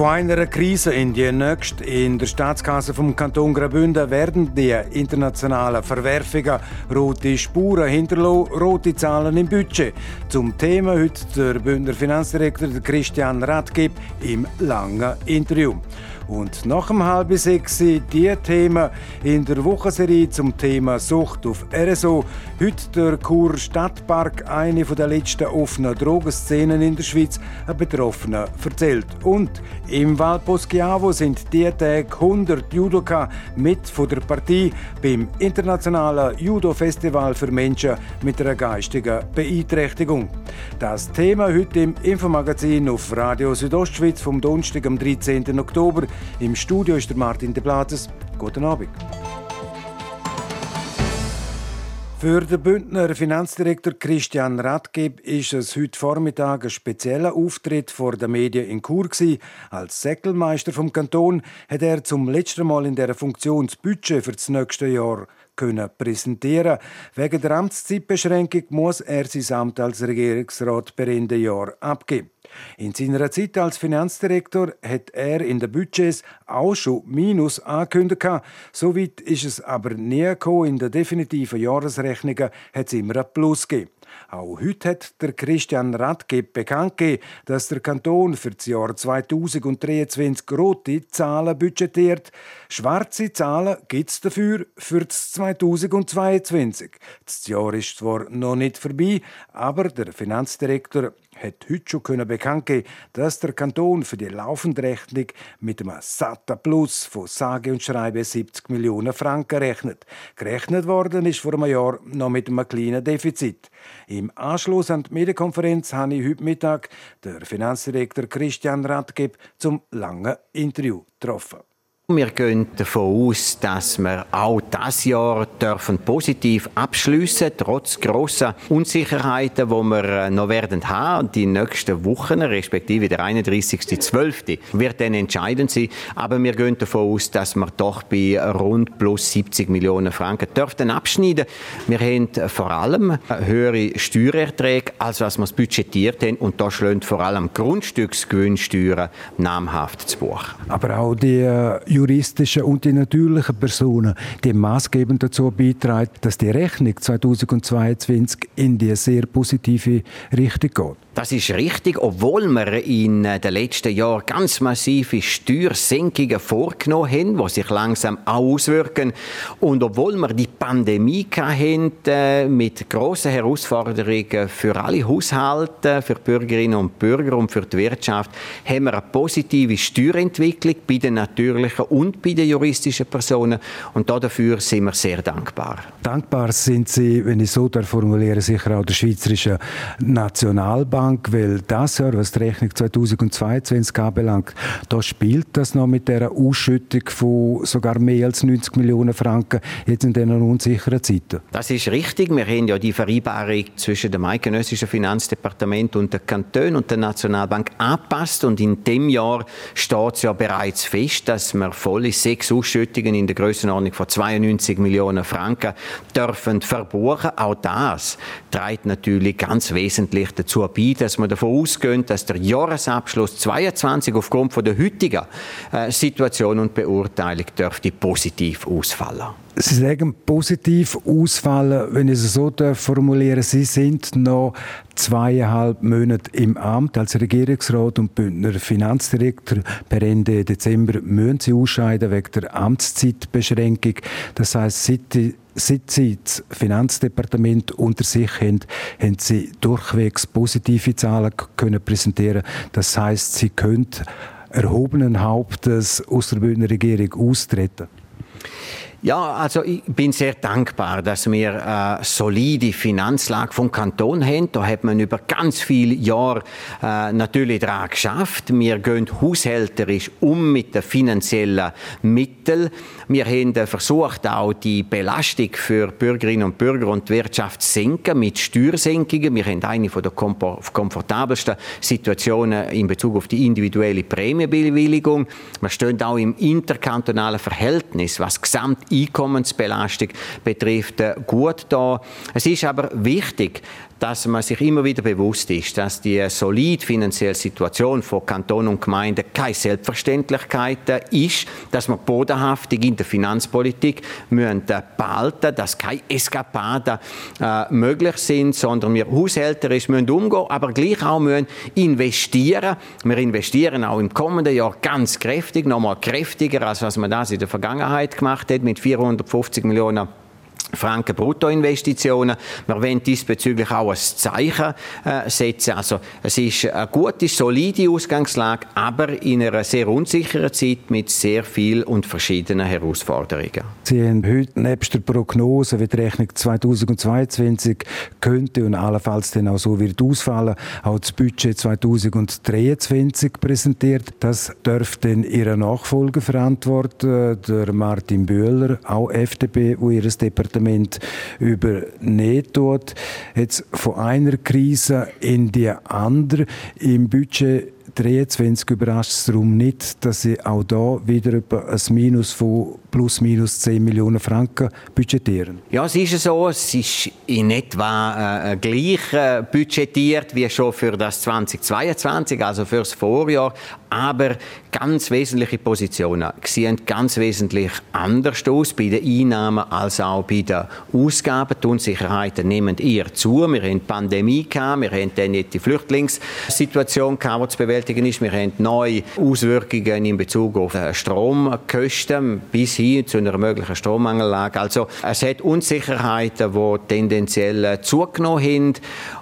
Von einer Krise in die nächste in der Staatskasse vom Kanton Graubünden werden die internationalen Verwerfungen rote Spuren hinterlassen, rote Zahlen im Budget. Zum Thema heute der Bündner Finanzdirektor Christian Radgeb im langen Interview. Und nach dem halb sechs die Themen in der Wochenserie zum Thema Sucht auf RSO. Heute der Kur Stadtpark, eine der letzten offenen Drogenszenen in der Schweiz, ein Betroffener erzählt. Und im Val Poschiavo sind die Tage 100 Judoka mit von der Partie beim internationalen Judo-Festival für Menschen mit einer geistigen Beeinträchtigung. Das Thema heute im Infomagazin auf Radio Südostschweiz vom Donnerstag, am 13. Oktober. Im Studio ist der Martin de Platzes. Guten Abend. Für den Bündner Finanzdirektor Christian Radgeb ist es heute Vormittag ein spezieller Auftritt vor den Medien in Chur. Als Säckelmeister vom Kanton hat er zum letzten Mal in der Funktion das Budget für das nächste Jahr können präsentieren. Wegen der Amtszeitbeschränkung muss er sein Amt als Regierungsrat per Ende Jahr abgeben. In seiner Zeit als Finanzdirektor hat er in den Budgets auch schon Minus angekündigt. Soweit ist es aber nie gekommen. In den definitiven Jahresrechnungen hat es immer ein Plus gegeben. Auch heute hat der Christian Radgeb bekannt gegeben, dass der Kanton für das Jahr 2023 rote Zahlen budgetiert. Schwarze Zahlen gibt es dafür für das 2022. Das Jahr ist zwar noch nicht vorbei, aber der Finanzdirektor hat heute schon bekannt gegeben, dass der Kanton für die laufende Rechnung mit einem satten Plus von sage und schreibe 70 Millionen Franken rechnet. Gerechnet worden ist vor einem Jahr noch mit einem kleinen Defizit. Im Anschluss an die Medienkonferenz habe ich heute Mittag den Finanzdirektor Christian Radgeb zum langen Interview getroffen. Wir gehen davon aus, dass wir auch das Jahr dürfen positiv abschließen, trotz grosser Unsicherheiten, die wir äh, noch werden haben. Die nächsten Wochen, respektive der 31.12. wird dann entscheidend sein. Aber wir gehen davon aus, dass wir doch bei rund plus 70 Millionen Franken dürften abschneiden. Wir haben vor allem höhere Steuererträge, als was wir budgetiert haben. Und da schlägt vor allem Grundstücksgewinnsteuern namhaft zu Buch. Aber auch die äh, juristischen und die natürlichen Personen, die maßgebend dazu beitragen, dass die Rechnung 2022 in die sehr positive Richtung geht. Das ist richtig, obwohl wir in den letzten Jahren ganz massive Steuersenkungen vorgenommen haben, die sich langsam auswirken. Und obwohl wir die Pandemie hatten, äh, mit grossen Herausforderungen für alle Haushalte, für Bürgerinnen und Bürger und für die Wirtschaft, haben wir eine positive Steuerentwicklung bei den natürlichen und bei den juristischen Personen. Und dafür sind wir sehr dankbar. Dankbar sind Sie, wenn ich so formuliere, sicher auch der Schweizerischen Nationalbank. Bank, weil das Jahr, was die Rechnung 2022 anbelangt, da spielt das noch mit der Ausschüttung von sogar mehr als 90 Millionen Franken jetzt in diesen unsicheren Zeiten. Das ist richtig. Wir haben ja die Vereinbarung zwischen dem eidgenössischen Finanzdepartement und der Kanton und der Nationalbank angepasst und in dem Jahr steht es ja bereits fest, dass wir volle sechs Ausschüttungen in der Grössenordnung von 92 Millionen Franken dürfen verbuchen. Auch das trägt natürlich ganz wesentlich dazu bei, dass wir davon ausgehen, dass der Jahresabschluss 22 aufgrund von der heutigen äh, Situation und Beurteilung dürfte positiv ausfallen. Sie sagen positiv ausfallen, wenn ich es so formuliere. Sie sind noch zweieinhalb Monate im Amt als Regierungsrat und Bündner Finanzdirektor. Per Ende Dezember müssen Sie ausscheiden wegen der Amtszeitbeschränkung. Das heißt, seit Seit Sie das Finanzdepartement unter sich haben, haben Sie durchwegs positive Zahlen können präsentieren. Das heißt, Sie können erhobenen Hauptes aus der Bündner Regierung austreten. Ja, also ich bin sehr dankbar, dass wir eine solide Finanzlage vom Kanton haben. Da hat man über ganz viele Jahre äh, natürlich daran geschafft. Wir gehen haushälterisch um mit den finanziellen Mitteln. Wir haben versucht, auch die Belastung für Bürgerinnen und Bürger und die Wirtschaft zu senken mit Steuersenkungen. Wir haben eine der komfortabelsten Situationen in Bezug auf die individuelle Prämienbewilligung. Wir stehen auch im interkantonalen Verhältnis, was gesamt Einkommensbelastung betrifft, äh, gut da. Es ist aber wichtig, dass man sich immer wieder bewusst ist, dass die solide finanzielle Situation von Kanton und Gemeinden keine Selbstverständlichkeit ist, dass man bodenhaftig in der Finanzpolitik müssen behalten, dass keine Eskapaden äh, möglich sind, sondern wir haushälterisch müssen umgehen, aber gleich auch müssen investieren. Wir investieren auch im kommenden Jahr ganz kräftig, nochmal kräftiger, als was man das in der Vergangenheit gemacht hat, mit 450 Millionen Franken Bruttoinvestitionen. Wir wollen diesbezüglich auch ein Zeichen äh, setzen. Also es ist eine gute, solide Ausgangslage, aber in einer sehr unsicheren Zeit mit sehr vielen und verschiedenen Herausforderungen. Sie haben heute nebst der Prognose, wie die Rechnung 2022 könnte und allenfalls dann auch so wird ausfallen, auch das Budget 2023 präsentiert. Das dürfte dann Ihr Nachfolger verantworten, der Martin Böhler, auch FDP, wo Ihr Departement Departement übernehmen tut. Jetzt von einer Krise in die andere. Im Budget 23 überrascht es darum nicht, dass sie auch da wieder ein Minus von plus minus 10 Millionen Franken budgetieren. Ja, es ist so. Es ist in etwa äh, gleich äh, budgetiert wie schon für das 2022, also für das Vorjahr. Aber ganz wesentliche Positionen sehen ganz wesentlich anders aus bei den Einnahmen als auch bei den Ausgaben. Die Unsicherheiten nehmen eher zu. Wir haben die Pandemie gehabt, wir haben dann nicht die Flüchtlingssituation die zu bewältigen ist. Wir haben neue Auswirkungen in Bezug auf äh, Stromkosten bis hin zu einer möglichen Strommangellage. Also es hat Unsicherheiten, die tendenziell äh, zugenommen haben.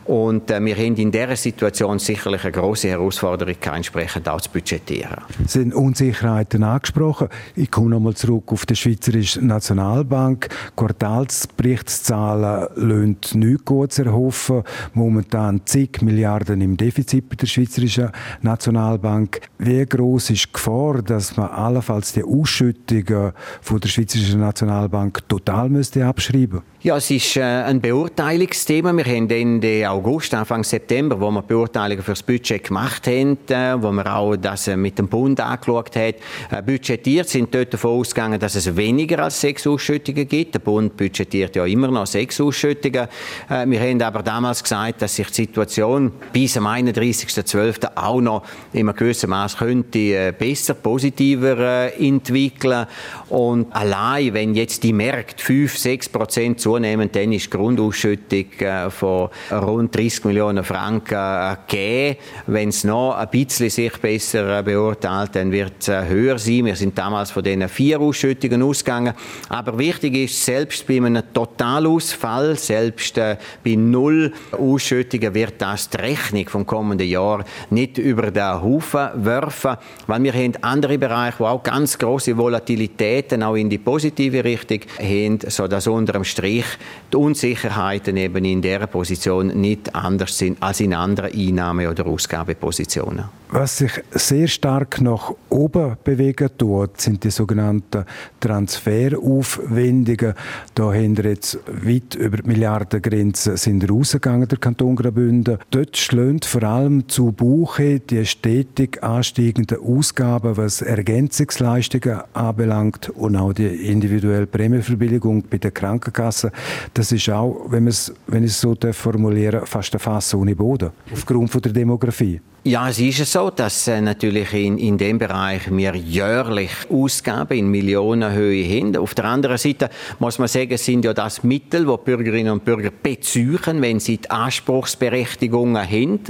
Und äh, wir haben in dieser Situation sicherlich eine große Herausforderung, entsprechend auch zu budgetieren. Sie sind Unsicherheiten angesprochen. Ich komme nochmal zurück auf die Schweizerische Nationalbank. Quartalsberichtszahlen lassen nichts Gutes erhoffen. Momentan zig Milliarden im Defizit bei der Schweizerischen Nationalbank. Wie groß ist die Gefahr, dass man allenfalls die Ausschüttungen von der Schweizerischen Nationalbank total müsste abschreiben Ja, es ist äh, ein Beurteilungsthema. Wir haben Ende August, Anfang September, wo wir Beurteilungen für das Budget gemacht haben, äh, wo wir auch das äh, mit dem Bund angeschaut haben, äh, budgetiert, sind dort davon ausgegangen, dass es weniger als sechs Ausschüttungen gibt. Der Bund budgetiert ja immer noch sechs Ausschüttungen. Wir haben aber damals gesagt, dass sich die Situation bis am 31.12. auch noch in einem gewissen Maß könnte besser, positiver entwickeln. Und allein, wenn jetzt die Märkte 5, 6 Prozent zunehmen, dann ist die Grundausschüttung von rund 30 Millionen Franken äh, gegeben. Wenn es noch ein bisschen sich besser äh, beurteilt, dann wird es höher sein. Wir sind damals von diesen vier Ausschüttungen ausgegangen. Aber wichtig ist, selbst bei einem Totalausfall, selbst bei null Ausschüttungen wird das die Rechnung vom kommenden Jahr nicht über den Haufen werfen, weil wir haben andere Bereiche, wo auch ganz große Volatilitäten auch in die positive Richtung haben, sodass unterm Strich die Unsicherheiten eben in dieser Position nicht anders sind als in anderen Einnahme- oder Ausgabepositionen. Was sich sehr stark nach oben bewegen tut, sind die sogenannten Transferaufwendungen. Da wir jetzt weit über die Milliardengrenze sind rausgegangen, der Kanton Graubünden. Dort schlägt vor allem zu Buche die stetig ansteigenden Ausgaben, was Ergänzungsleistungen anbelangt und auch die individuelle Prämieverbilligung bei der Krankenkasse. Das ist auch, wenn, wenn ich es so formulieren fast ein Fass ohne Boden, aufgrund von der Demografie. Ja, es ist so, dass äh, natürlich in, in dem Bereich wir jährlich Ausgaben in Millionenhöhe haben. Auf der anderen Seite muss man sagen, sind ja das Mittel, die Bürgerinnen und Bürger beziehen, wenn sie die Anspruchsberechtigungen haben.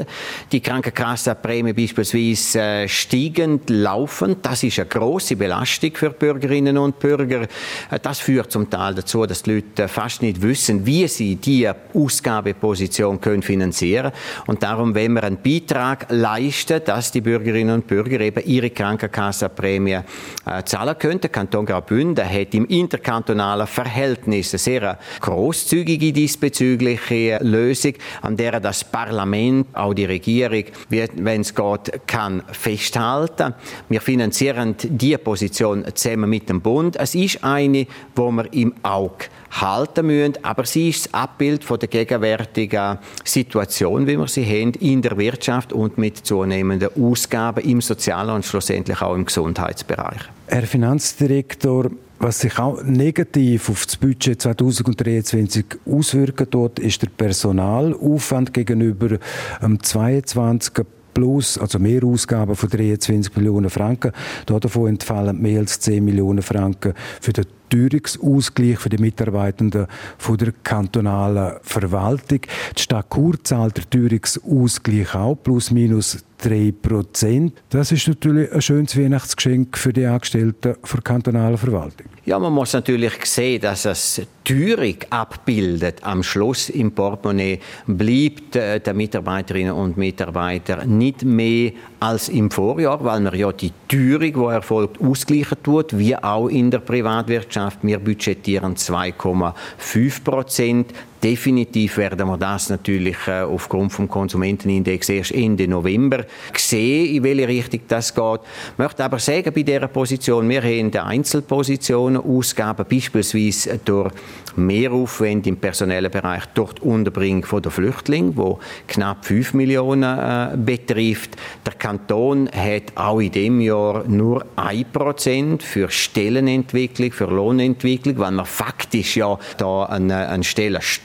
Die Krankenkassenprämie beispielsweise äh, steigend laufen. Das ist eine große Belastung für Bürgerinnen und Bürger. Äh, das führt zum Teil dazu, dass die Leute fast nicht wissen, wie sie diese Ausgabeposition können finanzieren. Und darum, wenn wir einen Beitrag leisten, dass die Bürgerinnen und Bürger eben ihre Krankenkassenprämie äh, zahlen können. Der Kanton Graubünden hat im interkantonalen Verhältnis eine sehr großzügige diesbezügliche Lösung, an der das Parlament, auch die Regierung, wenn es geht, kann festhalten. Wir finanzieren diese Position zusammen mit dem Bund. Es ist eine, wo wir im Auge halten müssen, aber sie ist das Abbild von der gegenwärtigen Situation, wie wir sie haben in der Wirtschaft und mit zunehmenden Ausgaben im sozialen und schlussendlich auch im Gesundheitsbereich. Herr Finanzdirektor, was sich auch negativ auf das Budget 2023 auswirken tut, ist der Personalaufwand gegenüber dem 22 plus, also mehr Ausgaben von 23 Millionen Franken. Davon entfallen mehr als 10 Millionen Franken für den Teuerungsausgleich für die Mitarbeitenden von der kantonalen Verwaltung. Die Stadt Chur zahlt der Teuerungsausgleich auch, plus minus 3 Prozent. Das ist natürlich ein schönes Weihnachtsgeschenk für die Angestellten der kantonalen Verwaltung. Ja, man muss natürlich sehen, dass es Teuerung abbildet. Am Schluss im Portemonnaie bleibt äh, der Mitarbeiterinnen und Mitarbeiter nicht mehr als im Vorjahr, weil man ja die Teuerung, die erfolgt, ausgleichen tut, wie auch in der Privatwirtschaft. Wir budgetieren 2,5 Prozent. Definitiv werden wir das natürlich äh, aufgrund vom Konsumentenindex erst Ende November sehen, in welche Richtung das geht. Ich möchte aber sagen, bei dieser Position, wir haben Einzelpositionen, Ausgaben, beispielsweise durch Mehraufwände im personellen Bereich durch die Unterbringung der Flüchtlinge, wo knapp 5 Millionen äh, betrifft. Der Kanton hat auch in dem Jahr nur 1% für Stellenentwicklung, für Lohnentwicklung, weil wir faktisch ja da einen, einen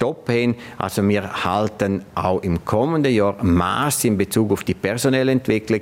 Stellenstopp haben. Also wir halten auch im kommenden Jahr Maß in Bezug auf die personelle Entwicklung.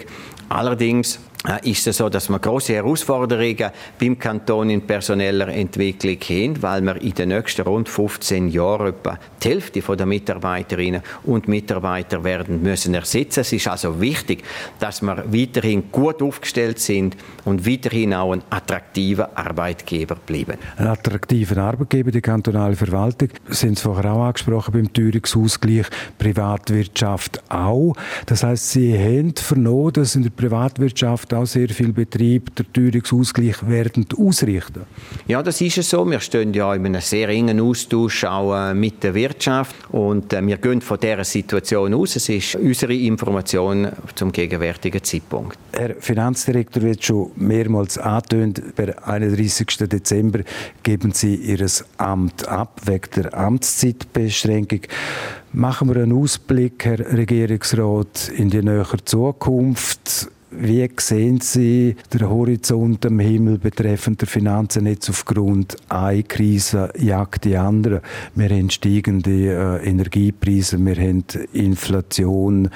Allerdings ist es so, dass wir große Herausforderungen beim Kanton in personeller Entwicklung haben, weil wir in den nächsten rund 15 Jahren etwa die Hälfte der Mitarbeiterinnen und Mitarbeiter werden müssen ersetzen. Es ist also wichtig, dass wir weiterhin gut aufgestellt sind und weiterhin auch ein attraktiver Arbeitgeber bleiben. Ein attraktiver Arbeitgeber, die kantonale Verwaltung, sind Sie vorher auch angesprochen beim Teuerungsausgleich, Privatwirtschaft auch. Das heißt, Sie haben vernommen, dass in der Privatwirtschaft auch sehr viel Betrieb der Teuerungsausgleich werden ausrichten. Ja, das ist es so. Wir stehen ja in einem sehr engen Austausch auch äh, mit der Wirtschaft und äh, wir gehen von dieser Situation aus. Es ist unsere Information zum gegenwärtigen Zeitpunkt. Herr Finanzdirektor wird schon mehrmals angetönt, per 31. Dezember geben Sie Ihr Amt ab wegen der Amtszeitbeschränkung. Machen wir einen Ausblick, Herr Regierungsrat, in die nähere Zukunft. Wie sehen Sie den Horizont am Himmel betreffend der Finanzen jetzt aufgrund einer Krise jagt die andere? Wir haben steigende äh, Energiepreise, wir haben Inflation,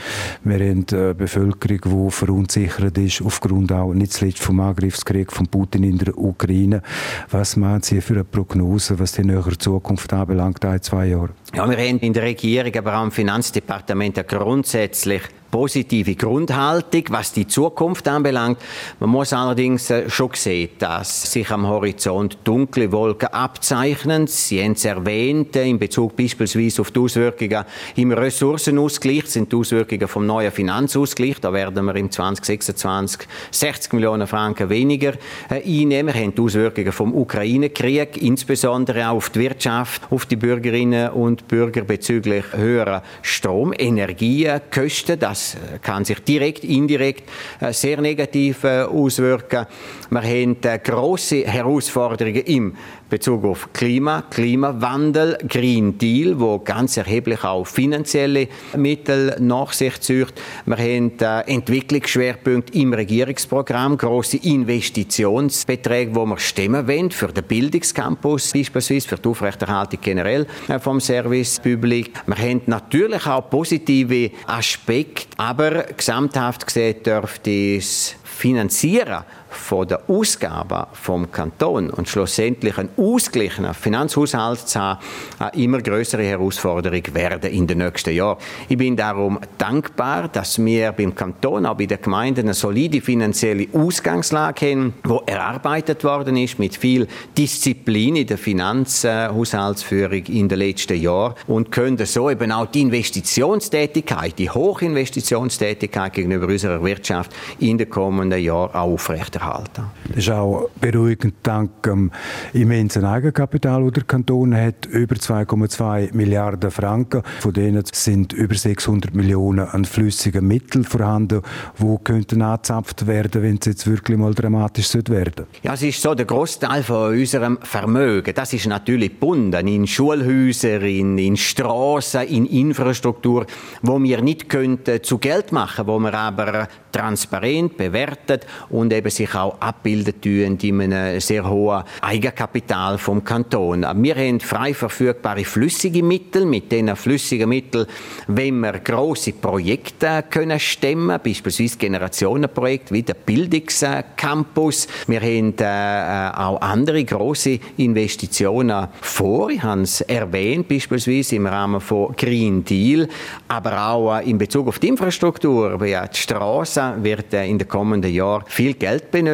wir haben eine Bevölkerung, die verunsichert ist aufgrund auch nicht zuletzt vom Angriffskrieg von Putin in der Ukraine. Was meinen Sie für eine Prognose, was die nähere Zukunft anbelangt, ein, zwei Jahre? Ja, wir haben in der Regierung, aber auch im Finanzdepartement grundsätzlich positive Grundhaltung, was die Zukunft anbelangt. Man muss allerdings äh, schon sehen, dass sich am Horizont dunkle Wolken abzeichnen. Sie haben es erwähnt, äh, in Bezug beispielsweise auf die Auswirkungen im Ressourcenausgleich, sind die Auswirkungen vom neuen Finanzausgleich. Da werden wir im 2026 60 Millionen Franken weniger äh, einnehmen. Wir haben die Auswirkungen vom Ukraine-Krieg, insbesondere auch auf die Wirtschaft, auf die Bürgerinnen und Bürger bezüglich höherer Strom, Energiekosten. Das äh, kann sich direkt, indirekt äh, sehr negativ äh, auswirken. Wir haben große Herausforderungen im Bezug auf Klima, Klimawandel, Green Deal, wo ganz erheblich auch finanzielle Mittel nach sich zieht. Wir haben Entwicklungsschwerpunkte im Regierungsprogramm, große Investitionsbeträge, wo wir stemmen wollen für den Bildungscampus, beispielsweise für die Aufrechterhaltung generell vom Service Public. Wir haben natürlich auch positive Aspekte, aber gesamthaft gesehen dürfte es Finanzieren von der Ausgaben vom Kanton und schlussendlich ein ausgeglichener Finanzhaushalt zu haben, eine immer größere Herausforderung werden in den nächsten Jahren. Ich bin darum dankbar, dass wir beim Kanton, auch bei den Gemeinden, eine solide finanzielle Ausgangslage haben, die erarbeitet worden ist mit viel Disziplin in der Finanzhaushaltsführung in den letzten Jahren und können so eben auch die Investitionstätigkeit, die Hochinvestitionstätigkeit gegenüber unserer Wirtschaft in den kommenden Jahren aufrechterhalten. Das ist auch beruhigend dank dem immensen Eigenkapital, das der Kanton hat, über 2,2 Milliarden Franken. Von denen sind über 600 Millionen an flüssigen Mitteln vorhanden, die könnten angezapft werden, wenn es jetzt wirklich mal dramatisch werden Ja, es ist so, der Großteil von unserem Vermögen, das ist natürlich gebunden in Schulhäuser, in, in Straßen, in Infrastruktur, wo wir nicht könnten zu Geld machen, wo wir aber transparent bewertet und eben sich auch abbilden tun in einem sehr hohen Eigenkapital vom Kanton. Wir haben frei verfügbare flüssige Mittel. Mit diesen flüssigen Mitteln wenn wir grosse Projekte können stemmen, beispielsweise Generationenprojekte wie der Bildungscampus. Wir haben äh, auch andere große Investitionen vor. Ich habe es erwähnt, beispielsweise im Rahmen von Green Deal, aber auch äh, in Bezug auf die Infrastruktur, wie die Straßen wird äh, in den kommenden Jahren viel Geld benötigt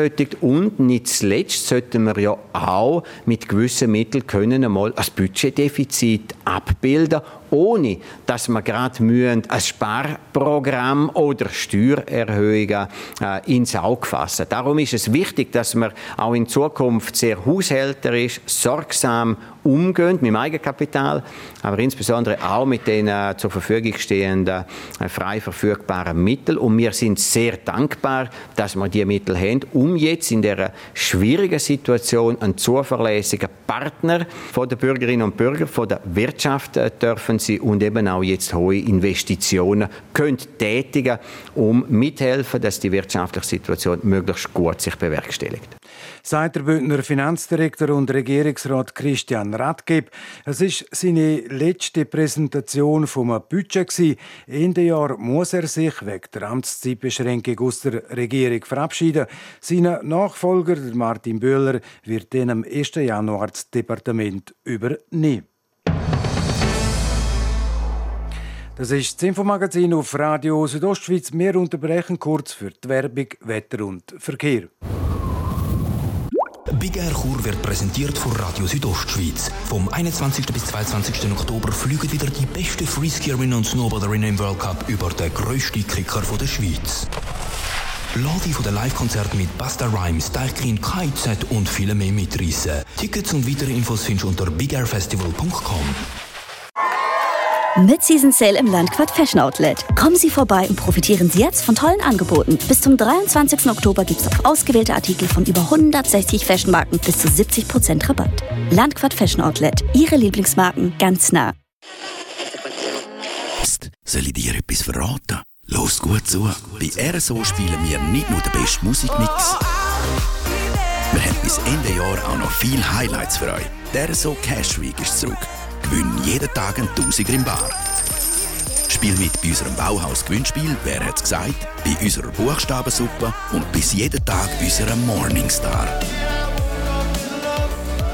und nicht zuletzt sollten wir ja auch mit gewissen Mitteln können einmal ein Budgetdefizit abbilden ohne dass wir gerade mühen, ein Sparprogramm oder Steuererhöhungen äh, ins Auge fassen. Darum ist es wichtig, dass man auch in Zukunft sehr haushälterisch, sorgsam umgehen mit dem Eigenkapital, aber insbesondere auch mit den äh, zur Verfügung stehenden äh, frei verfügbaren Mitteln. Und wir sind sehr dankbar, dass wir diese Mittel haben, um jetzt in dieser schwierigen Situation einen zuverlässigen Partner von den Bürgerinnen und Bürgern, von der Wirtschaft äh, dürfen sie und eben auch jetzt hohe Investitionen können tätigen, um mithelfen, dass die wirtschaftliche Situation möglichst gut sich bewerkstelligt sagt der Bündner Finanzdirektor und Regierungsrat Christian Radgeb. Es ist seine letzte Präsentation vom Budget Ende Jahr muss er sich wegen der Amtszeitbeschränkung aus der Regierung verabschieden. Sein Nachfolger Martin Böhler wird dann am 1. Januar das Departement übernehmen. Das ist das Infomagazin auf Radio Südostschweiz. Wir unterbrechen kurz für die Werbung, Wetter und Verkehr. Big Air Chur wird präsentiert von Radio Südostschweiz. Vom 21. bis 22. Oktober fliegen wieder die besten Freeskierinnen und Snowboarderinnen im World Cup über den grössten Kicker der Schweiz. Lade von den Live-Konzerten mit Basta Rhymes, Deichkind, KIZ und viele mehr mitreißen. Tickets und weitere Infos findest du unter bigairfestival.com. Mit Season Sale im Landquart Fashion Outlet. Kommen Sie vorbei und profitieren Sie jetzt von tollen Angeboten. Bis zum 23. Oktober gibt es auf ausgewählte Artikel von über 160 Fashionmarken bis zu 70% Rabatt. Landquart Fashion Outlet. Ihre Lieblingsmarken ganz nah. Psst, soll ich dir etwas verraten? Los gut zu. Bei RSO spielen wir nicht nur den besten Musikmix. Wir haben bis Ende Jahr auch noch viele Highlights für euch. Der RSO Cash Week ist zurück. Gewinn jeden Tag ein Tausiger im Bar. Spiel mit bei unserem Bauhaus-Gewinnspiel «Wer hat's gesagt?» bei unserer Buchstabensuppe und bis jeden Tag unserer Morningstar.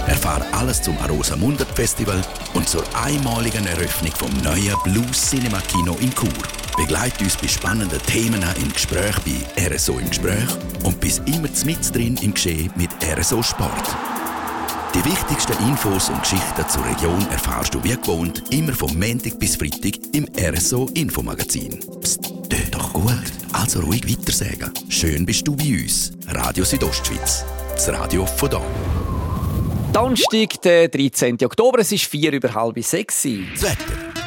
Erfahre alles zum Arosa Mundert Festival und zur einmaligen Eröffnung vom neuen Blues Cinema Kino in Chur. Begleite uns bei spannenden Themen im Gespräch bei RSO im Gespräch und bis immer mit drin im Geschehen mit RSO Sport. Die wichtigsten Infos und Geschichten zur Region erfahrst du wie gewohnt immer vom Montag bis Freitag im RSO Infomagazin. Psst, tut doch gut. Also ruhig weitersagen. Schön bist du bei uns. Radio Südostschweiz. Das Radio von da. Donnerstag, der 13. Oktober, es ist vier über halb sechs. Das Wetter.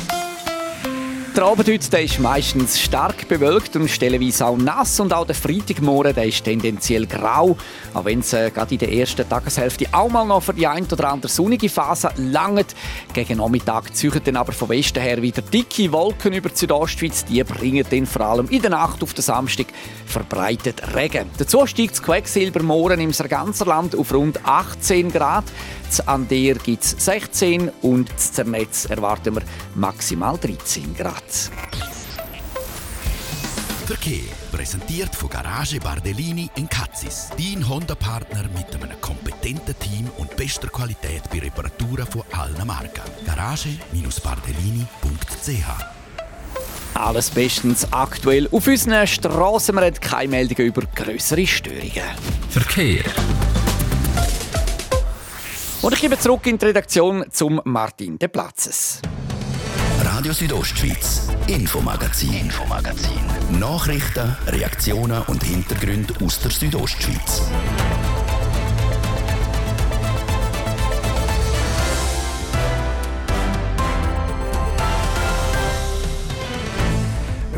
Der Abend heute der ist meistens stark bewölkt und stellenweise auch nass und auch der Freitagmorgen der ist tendenziell grau. Auch wenn es äh, gerade in der ersten Tageshälfte auch mal noch für die ein oder andere sonnige Phase langt. Gegen Nachmittag ziehen dann aber von Westen her wieder dicke Wolken über die Südostschweiz. Die bringen dann vor allem in der Nacht auf den Samstag verbreitet Regen. Dazu steigt das Quecksilbermohren im ganzen Land auf rund 18 Grad. An der gibt es 16 und das Zernetz erwarten wir maximal 13 Grad. Verkehr präsentiert von Garage Bardellini in Katzis. Dein Honda-Partner mit einem kompetenten Team und bester Qualität bei Reparaturen von allen Marken. Garage-bardellini.ch alles bestens aktuell auf unseren Strassen. Wir haben keine Meldungen über größere Störungen. Verkehr. Und ich gebe zurück in die Redaktion zum Martin de Platzes. Radio Südostschweiz, Infomagazin, Infomagazin. Nachrichten, Reaktionen und Hintergründe aus der Südostschweiz.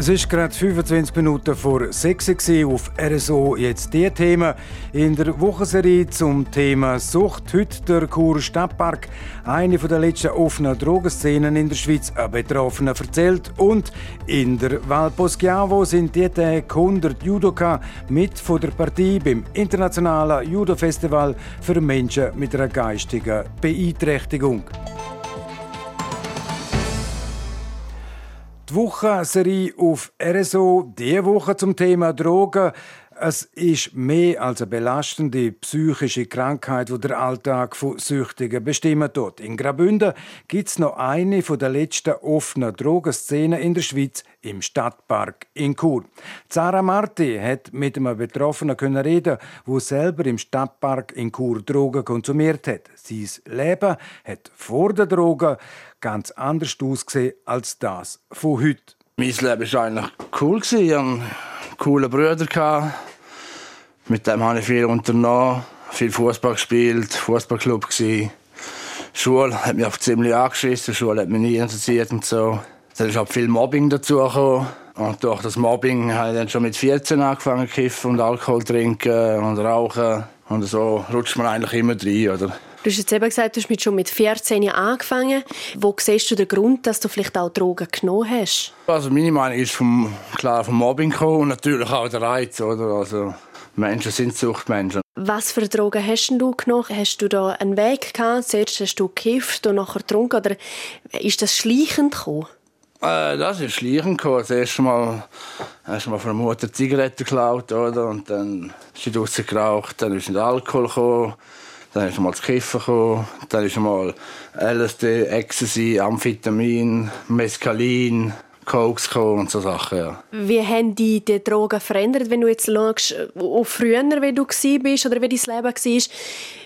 Es ist gerade 25 Minuten vor 6 Uhr auf RSO. Jetzt die Themen in der Wochenserie zum Thema Sucht. Heute der Kur Stadtpark, eine der letzten offenen Drogenszenen in der Schweiz, ein Betroffener erzählt. Und in der Val Poschiavo sind die Tage 100 Judoka mit von der Partie beim Internationalen Judo-Festival für Menschen mit einer geistigen Beeinträchtigung. Die Wochenserie auf RSO, diese Woche zum Thema Drogen. Es ist mehr als eine belastende psychische Krankheit, die der Alltag von Süchtigen bestimmen tut. In Graubünden gibt es noch eine der letzten offenen Drogenszenen in der Schweiz im Stadtpark in Chur. Zara Marti hat mit einem Betroffenen können reden, wo selber im Stadtpark in Chur Drogen konsumiert hat. Sein Leben hat vor der Drogen ganz anders ausgesehen als das von heute. Mein Leben war eigentlich cool. Coolen Bruder. Mit dem habe ich viel unternommen, viel Fußball gespielt, Fußballclub gsi. Schule hat mich auch ziemlich angeschissen, Schule hat mich nie interessiert und so. Dann ist auch viel Mobbing dazu gekommen. Und durch das Mobbing habe ich dann schon mit 14 angefangen zu kiffen und Alkohol trinken und rauchen. Und so rutscht man eigentlich immer rein, oder? Du hast jetzt eben gesagt, du hast schon mit 14 angefangen. Wo siehst du den Grund, dass du vielleicht auch Drogen genommen hast? Also meine Meinung ist vom, klar vom Mobbing gekommen und natürlich auch der Reiz, oder? Also Menschen sind Suchtmenschen. Was für Drogen hast du genommen? Hast du da einen Weg gehabt? Zuerst hast du gekifft und nachher getrunken? Oder ist das schleichend gekommen? Äh, das ist schleichend gekommen. Das erste Mal hast du mal von der Mutter Zigaretten geklaut, oder? Und dann ist sie draussen geraucht. Dann ist Alkohol gekommen. Dann ist mal das Kiffen gekommen. Dann ist mal LSD, Ecstasy, Amphetamin, Mescalin. Cokes und so Sachen, ja. Wie haben die die Drogen verändert, wenn du jetzt schaust, auf früher, wie du bist oder wie dein Leben war?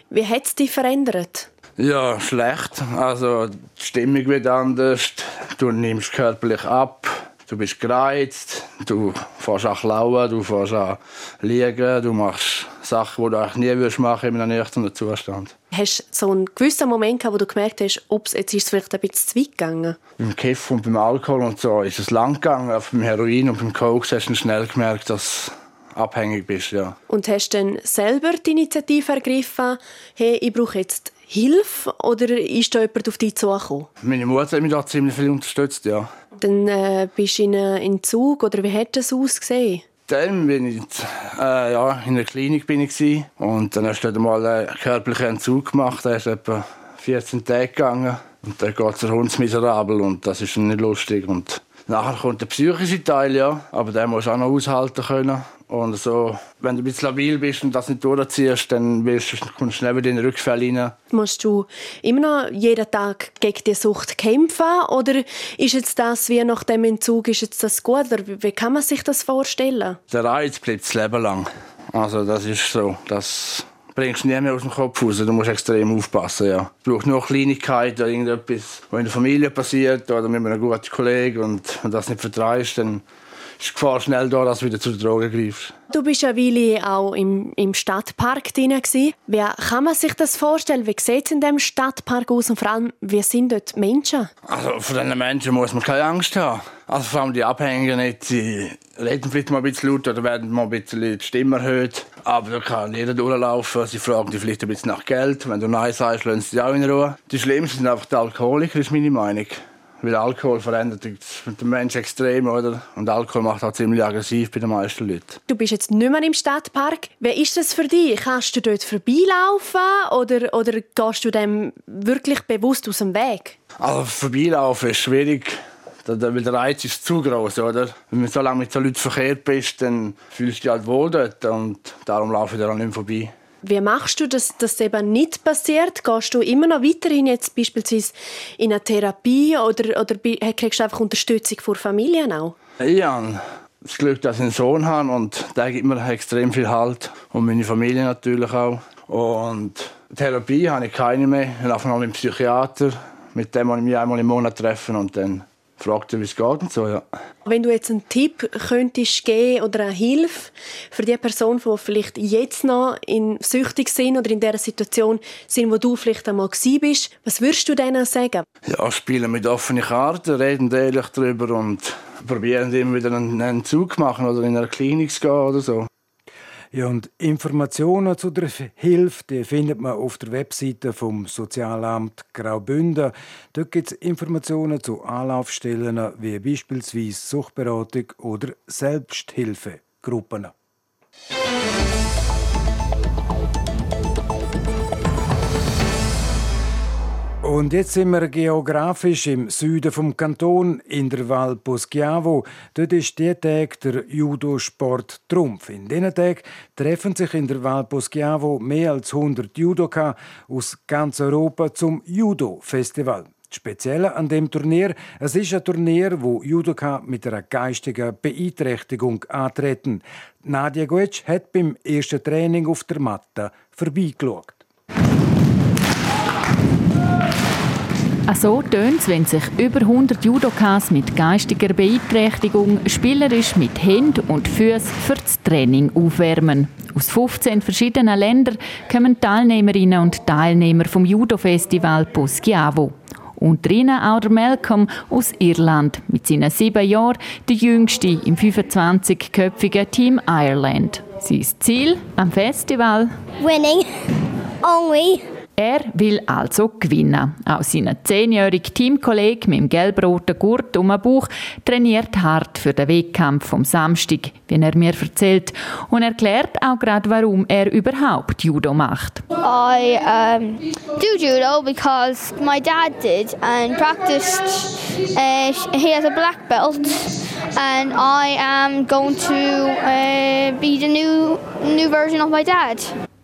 Wie hat es dich verändert? Ja, schlecht. Also die Stimmung wird anders. Du nimmst körperlich ab. Du bist gereizt. Du fährst an klauen, du fährst an liegen, du machst Sachen, die du eigentlich nie würdest machen in einem nüchternen Zustand. Hast du so einen gewissen Moment gehabt, wo du gemerkt hast, ups, jetzt ist es vielleicht ein bisschen zu weit gegangen? Beim Kiff und beim Alkohol und so ist es lang gegangen. Aber beim Heroin und beim Coke hast du schnell gemerkt, dass du abhängig bist, ja. Und hast du dann selber die Initiative ergriffen, hey, ich brauche jetzt Hilfe oder ist da jemand auf dich zugekommen? Meine Mutter hat mich da ziemlich viel unterstützt, ja. Dann äh, bist du in einen Entzug oder wie hat das ausgesehen? Dann bin ich äh, ja, in der Klinik bin ich und dann hast du mal einen körperlichen Entzug gemacht. Der ist etwa 14 Tage gegangen und dann geht es uns miserabel und das ist nicht lustig. Und nachher kommt der psychische Teil, ja, aber den musst du auch noch aushalten können. Und so, wenn du ein bisschen labil bist und das nicht durchziehst, dann willst du, kommst du schnell wieder in den Rückfall rein. Musst du immer noch jeden Tag gegen die Sucht kämpfen? Oder ist jetzt das, wie nach dem Entzug, ist jetzt das gut? Oder wie kann man sich das vorstellen? Der Reiz bleibt das Leben lang. Also das ist so, das bringst du nie mehr aus dem Kopf raus. Du musst extrem aufpassen, ja. Du brauchst nur Kleinigkeiten oder irgendetwas, was in der Familie passiert oder mit einem guten Kollegen und wenn du das nicht vertreibst, dann ist die Gefahr schnell da, dass du wieder zu den Drogen greifst. Du bist eine Weile auch im, im Stadtpark drin. Wie kann man sich das vorstellen? Wie sieht es in diesem Stadtpark aus und vor allem, wie sind dort Menschen? Also von diesen Menschen muss man keine Angst haben. Also vor allem die Abhängigen nicht, die reden vielleicht mal ein bisschen laut oder werden mal ein bisschen die Stimme erhöht. Aber da kann jeder durchlaufen. Sie fragen dich vielleicht ein bisschen nach Geld. Wenn du Nein sagst, lassen sie dich auch in Ruhe. Die Schlimmsten sind einfach die Alkoholiker, ist meine Meinung. Weil Alkohol verändert den Menschen extrem, oder? Und Alkohol macht auch ziemlich aggressiv bei den meisten Leuten. Du bist jetzt nicht mehr im Stadtpark. Wie ist das für dich? Kannst du dort vorbeilaufen oder, oder gehst du dem wirklich bewusst aus dem Weg? Also vorbeilaufen ist schwierig. Weil der Reiz ist zu groß, oder? Wenn du so lange mit so Leuten verkehrt bist, dann fühlst du dich halt wohl dort und darum laufe ich da nicht mehr vorbei. Wie machst du, dass das eben nicht passiert? Gehst du immer noch weiterhin jetzt beispielsweise in eine Therapie oder, oder kriegst du einfach Unterstützung von Familien auch? Ja, das Glück, dass ich einen Sohn habe und der gibt mir extrem viel Halt und meine Familie natürlich auch. Und Therapie habe ich keine mehr. Ich laufe noch mit dem Psychiater, mit dem muss ich mich einmal im Monat treffen und dann fragt er, wie es geht und so, ja. Wenn du jetzt einen Tipp könntest geben oder eine Hilfe für die Person, die vielleicht jetzt noch in süchtig sind oder in der Situation sind, wo du vielleicht einmal bist, was würdest du denen sagen? Ja, spielen mit offenen Karten, reden ehrlich darüber und probieren immer wieder einen, einen Zug machen oder in eine Klinik zu gehen oder so. Ja, und Informationen zu der Hilfe die findet man auf der Webseite vom Sozialamt Graubünden. Dort gibt es Informationen zu Anlaufstellen wie beispielsweise Suchtberatung oder Selbsthilfegruppen. Und jetzt sind wir geografisch im Süden vom Kanton, in der Val Poschiavo. Dort ist der Tag der Judo-Sport Trumpf. In diesen Tagen treffen sich in der Val Poschiavo mehr als 100 Judoka aus ganz Europa zum Judo-Festival. Das Spezielle an dem Turnier, es ist ein Turnier, wo Judoka mit einer geistigen Beeinträchtigung antreten. Nadia Goetsch hat beim ersten Training auf der Matte vorbeigeschaut. So tönt es, wenn sich über 100 Judokas mit geistiger Beeinträchtigung spielerisch mit Händen und Füßen für das Training aufwärmen. Aus 15 verschiedenen Ländern kommen Teilnehmerinnen und Teilnehmer vom Judo-Festival Poschiavo. Und drinnen auch der Malcolm aus Irland mit seinen sieben Jahren, der jüngste im 25-köpfigen Team Ireland. Sein Ziel am Festival? Winning. Only. Er will also gewinnen. Auch sein zehnjähriger Teamkollege mit dem gelb-roten Gurt um den Bauch trainiert hart für den Wettkampf vom Samstag, wie er mir erzählt. Und erklärt auch gerade, warum er überhaupt Judo macht. I um, do judo because my dad did and practiced. Uh, he has a black belt, and I am going to uh, be the new new version of my dad.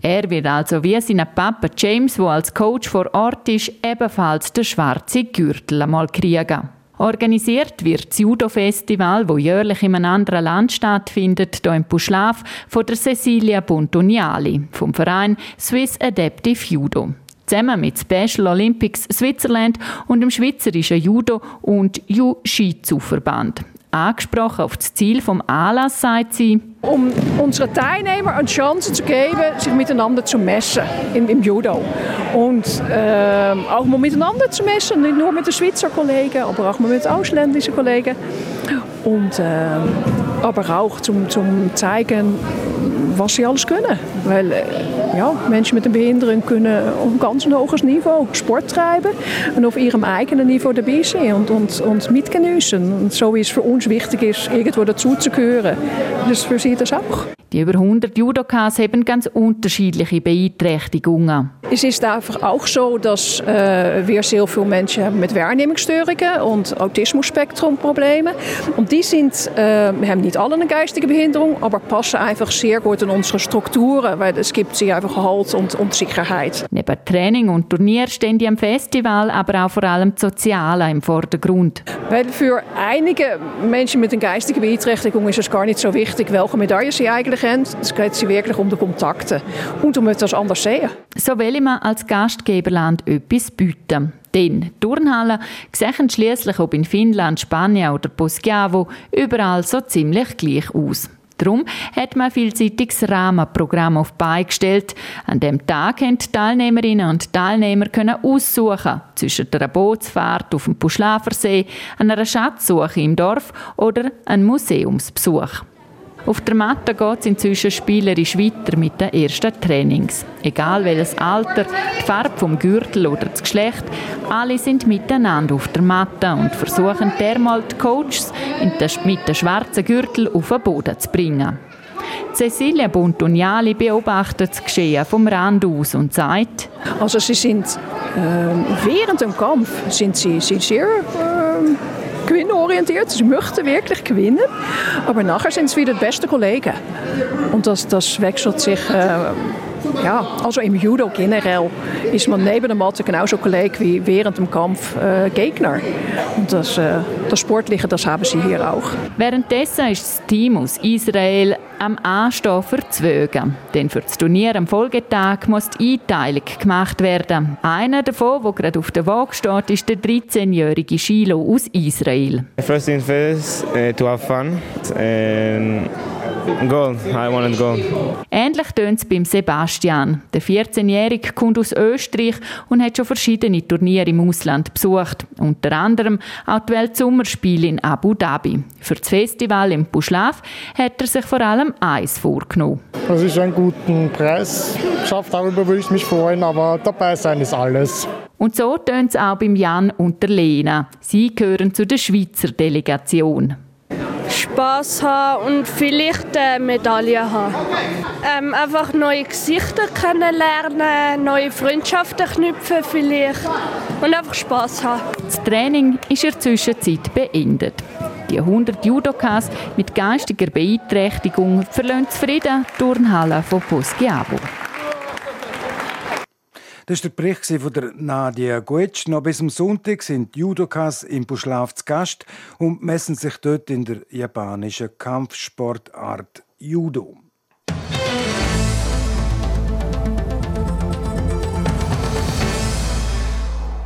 Er wird also wie sein Papa James, der als Coach vor Ort ist, ebenfalls den schwarzen Gürtel einmal kriegen. Organisiert wird das Judo-Festival, das jährlich in einem anderen Land stattfindet, hier in Puschlaf, von der Cecilia Bontoniali vom Verein Swiss Adaptive Judo. Zusammen mit Special Olympics Switzerland und dem Schweizerischen Judo- und Jiu-Jitsu-Verband. Angesprochen auf das Ziel vom Anlass sagt sie, um unseren Teilnehmern eine Chance zu geben, sich miteinander zu messen im, im Judo. Und äh, auch mal miteinander zu messen, nicht nur mit den Schweizer Kollegen, aber auch mal mit ausländischen Kollegen. Und, äh, aber auch zum, zum zeigen, was sie alles können. Weil äh, ja, Menschen mit einer Behinderung können auf einem ganz hohes Niveau Sport treiben und auf ihrem eigenen Niveau dabei sein und, und, und mitgenießen. Und so wie es für uns wichtig ist, irgendwo dazuzugehören, das ist für sie das auch. Die über 100 Judokas haben ganz unterschiedliche Beeinträchtigungen. Es ist einfach auch so, dass äh, wir sehr viele Menschen haben mit Wahrnehmungsstörungen und Autismus-Spektrum-Problemen. Und die sind, äh, wir haben nicht alle eine geistige Behinderung, aber passen einfach sehr gut in unsere Strukturen, weil es gibt sie einfach Halt und, und Sicherheit. Neben Training und Turnier stehen die am Festival aber auch vor allem das Soziale im Vordergrund. Weil für einige Menschen mit einer geistigen Beeinträchtigung ist es gar nicht so wichtig, welche Medaille sie eigentlich haben. Es geht sie wirklich um die Kontakte und um etwas anders sehen. So will man als Gastgeberland etwas bieten. Denn Turnhallen sehen schließlich ob in Finnland, Spanien oder Poschiavo überall so ziemlich gleich aus. Darum hat man ein vielseitiges Rahmenprogramm auf beigestellt. An dem Tag können die Teilnehmerinnen und Teilnehmer können aussuchen zwischen einer Bootsfahrt auf dem Puschlafersee, einer Schatzsuche im Dorf oder einem Museumsbesuch. Auf der Matte geht es inzwischen spielerisch weiter mit den ersten Trainings. Egal welches Alter, die Farbe vom Gürtel oder das Geschlecht, alle sind miteinander auf der Matte und versuchen dermal die Coaches mit dem schwarzen Gürtel auf den Boden zu bringen. Cecilia Bontoniali beobachtet das Geschehen vom Rand aus und sagt, also sie sind äh, während dem Kampf sind sie, sehr gewinnorientiert. Sie möchten wirklich gewinnen. Aber nachher sind sie wieder die besten Kollegen. Und das, das wechselt sich. Äh, ja, also im Judo generell ist man neben der Matte genauso Kollege wie während dem Kampf äh, Gegner. Und das, äh, das Sportliche, das haben sie hier auch. Währenddessen ist das Team aus Israel am Anstehen für Zwögen. Denn für das Turnier am Folgetag muss die Einteilung gemacht werden. Einer davon, der gerade auf der Waage steht, ist der 13-jährige Shiloh aus Israel. First things first, uh, to have fun. And Goal. I wanted goal. Ähnlich tönt es beim Sebastian. Der 14-Jährige kommt aus Österreich und hat schon verschiedene Turniere im Ausland besucht. Unter anderem auch die Weltsummerspiele in Abu Dhabi. Für das Festival im Buschlaf hat er sich vor allem eins vorgenommen. Das ist ein guter Preis. Schafft darüber würde ich mich freuen, aber dabei sein ist alles. Und so tönt es auch beim Jan und der Lena. Sie gehören zu der Schweizer Delegation. Spaß haben und vielleicht eine Medaille haben. Ähm, einfach neue Gesichter kennenlernen, neue Freundschaften knüpfen vielleicht und einfach Spaß haben. Das Training ist in der Zwischenzeit beendet. Die 100 Judokas mit geistiger Beeinträchtigung verlassen zufrieden die Turnhalle von Poschiavo. Das war der Bericht von der Nadia Guetsch. Noch bis zum Sonntag sind die Judokas im Buschlauf zu Gast und messen sich dort in der japanischen Kampfsportart Judo.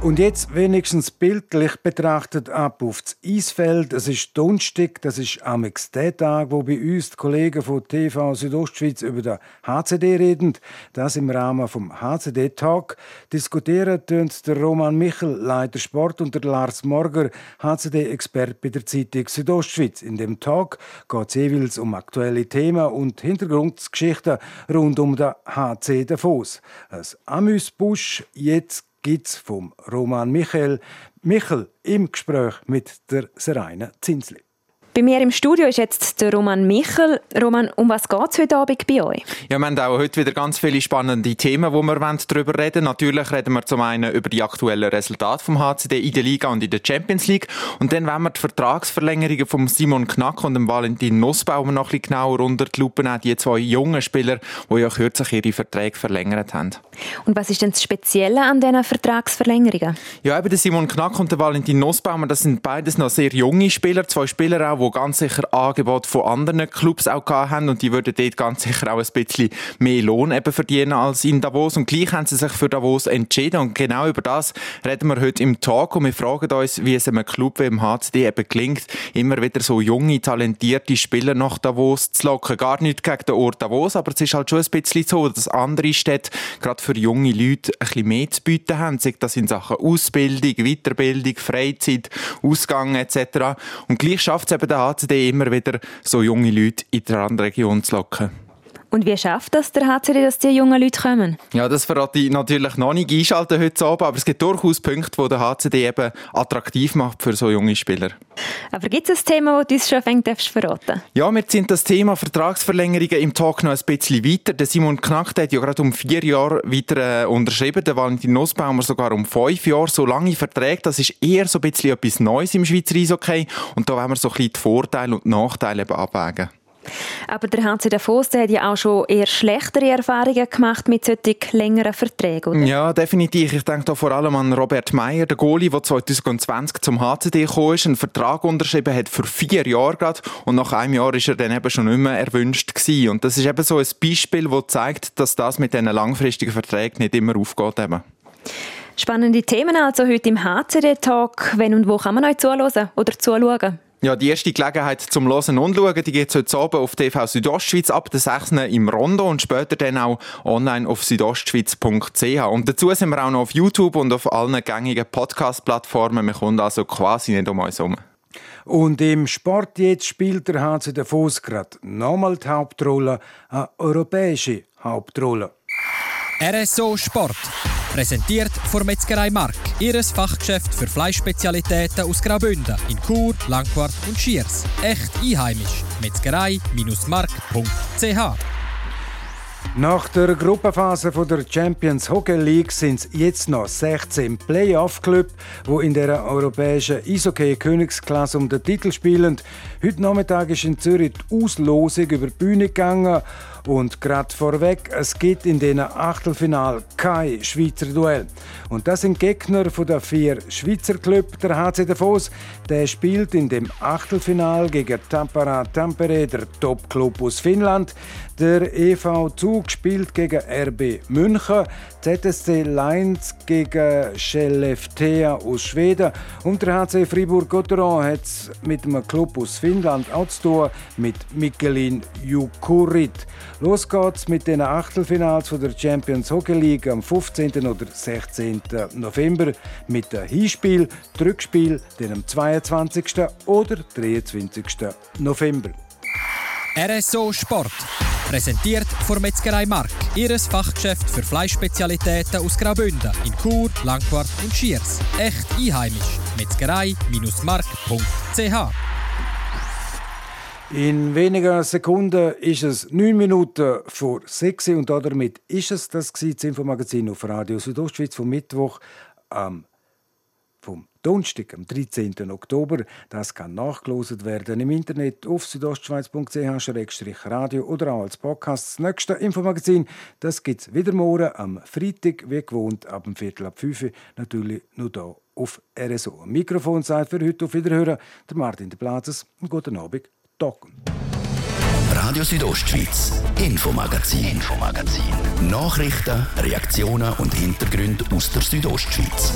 Und jetzt wenigstens bildlich betrachtet ab auf das Eisfeld. Es ist Donnerstag, das ist amix der Tag, wo bei uns die Kollegen von TV Südostschweiz über den HCD reden. Das im Rahmen vom HCD Talk. Diskutieren tun der Roman Michel, Leiter Sport, und der Lars Morger, HCD-Experte bei der Zeitung Südostschweiz. In dem Talk geht es jeweils um aktuelle Themen und Hintergrundgeschichten rund um den HC Davos. Ein Amüsbusch jetzt gibt es vom Roman Michael Michel im Gespräch mit der Seraine Zinsli. Bei mir im Studio ist jetzt der Roman Michel. Roman, um was geht es heute Abend bei euch? Ja, wir haben auch heute wieder ganz viele spannende Themen, wo wir darüber reden wollen. Natürlich reden wir zum einen über die aktuellen Resultate vom HCD in der Liga und in der Champions League. Und dann wollen wir die Vertragsverlängerungen von Simon Knack und dem Valentin Nussbaumer noch ein bisschen genauer unter die Lupe nehmen. Die zwei jungen Spieler, die ja kürzlich ihre Verträge verlängert haben. Und was ist denn das Spezielle an diesen Vertragsverlängerungen? Ja, eben der Simon Knack und der Valentin Nussbaumer, das sind beides noch sehr junge Spieler. Zwei Spieler auch, die ganz sicher Angebote von anderen Clubs auch haben und die würden dort ganz sicher auch ein bisschen mehr Lohn eben verdienen als in Davos. Und gleich haben sie sich für Davos entschieden und genau über das reden wir heute im Talk und wir fragen uns, wie es einem Club wie im HCD eben gelingt, immer wieder so junge, talentierte Spieler nach Davos zu locken. Gar nicht gegen den Ort Davos, aber es ist halt schon ein bisschen so, dass andere Städte gerade für junge Leute ein bisschen mehr zu bieten haben, sei das in Sachen Ausbildung, Weiterbildung, Freizeit, Ausgang etc. Und gleich schafft es eben HCD immer wieder, so junge Leute in die Randregion zu locken. Und wie schafft das der HCD, dass die jungen Leute kommen? Ja, das verrate ich natürlich noch nicht einschalten heute Abend, aber es gibt durchaus Punkte, die der HCD eben attraktiv macht für so junge Spieler. Aber gibt es ein Thema, das du uns schon fängt verraten Ja, wir sind das Thema Vertragsverlängerungen im Talk noch ein bisschen weiter. Der Simon Knack der hat ja gerade um vier Jahre weiter äh, unterschrieben, der Valentin Nussbaumer sogar um fünf Jahre. So lange Verträge, das ist eher so ein bisschen etwas Neues im Schweizer Eishockey und da wollen wir so ein bisschen die Vorteile und Nachteile eben abwägen. Aber der HC Davos der hat ja auch schon eher schlechtere Erfahrungen gemacht mit solchen längeren Verträgen, oder? Ja, definitiv. Ich denke da vor allem an Robert Meyer, der Goalie, der 2020 zum HCD gekommen ist, einen Vertrag unterschrieben hat für vier Jahre gerade und nach einem Jahr ist er dann eben schon nicht mehr erwünscht gewesen. Und das ist eben so ein Beispiel, das zeigt, dass das mit diesen langfristigen Verträgen nicht immer aufgeht. Eben. Spannende Themen also heute im HCD-Talk. Wenn und wo kann man euch zuhören oder zuschauen? Ja, die erste Gelegenheit zum Hören und Schauen, die geht heute Abend auf TV Südostschweiz ab der 6. im Rondo und später dann auch online auf südostschweiz.ch. Und dazu sind wir auch noch auf YouTube und auf allen gängigen Podcast-Plattformen. Wir kommen also quasi nicht um uns herum. Und im Sport jetzt spielt der HC Davos gerade nochmal die Hauptrolle, eine europäische Hauptrolle. RSO Sport. Präsentiert von Metzgerei Mark. Ihres Fachgeschäft für Fleischspezialitäten aus Graubünden in Chur, Langquart und Schiers. Echt einheimisch. Metzgerei-mark.ch nach der Gruppenphase der Champions Hockey League sind es jetzt noch 16 Playoff-Clubs, die in der europäischen Eishockey-Königsklasse um den Titel spielen. Heute Nachmittag ist in Zürich die Auslosung über die Bühne gegangen und gerade vorweg, es gibt in diesen Achtelfinal kein Schweizer Duell. Und das sind Gegner von der vier Schweizer Club. Der HC Davos, der spielt in dem Achtelfinal gegen Tampere Tampere, der Top-Club aus Finnland. Der EV Zug spielt gegen RB München. ZSC Lions gegen Skellefteå aus Schweden. Und der HC Fribourg-Gotteron hat es mit einem Club aus Finnland auch zu tun, mit Mikkelin Jukurit. Los geht's mit den Achtelfinals der Champions Hockey League am 15. oder 16. November mit dem Hinspiel, Rückspiel dann am 22. oder 23. November. RSO Sport. Präsentiert von Metzgerei Mark. Ihres Fachgeschäft für Fleischspezialitäten aus Graubünden in Chur, Langquart und Schiers. Echt einheimisch. Metzgerei-mark.ch in wenigen Sekunden ist es neun Minuten vor sechs und damit ist es das das Infomagazin auf Radio Südostschweiz vom Mittwoch am vom Donnerstag, am 13. Oktober. Das kann nachgelost werden im Internet auf südostschweiz.ch-radio oder auch als Podcast. Das nächste Infomagazin, das gibt es wieder morgen am Freitag, wie gewohnt, ab dem Viertel ab 5 Uhr, natürlich nur hier auf RSO. Am Mikrofon sagt für heute auf Wiederhören der Martin de Platzes und guten Abend. Docken. Radio Südostschweiz, Infomagazin, Infomagazin. Nachrichten, Reaktionen und Hintergründe aus der Südostschweiz.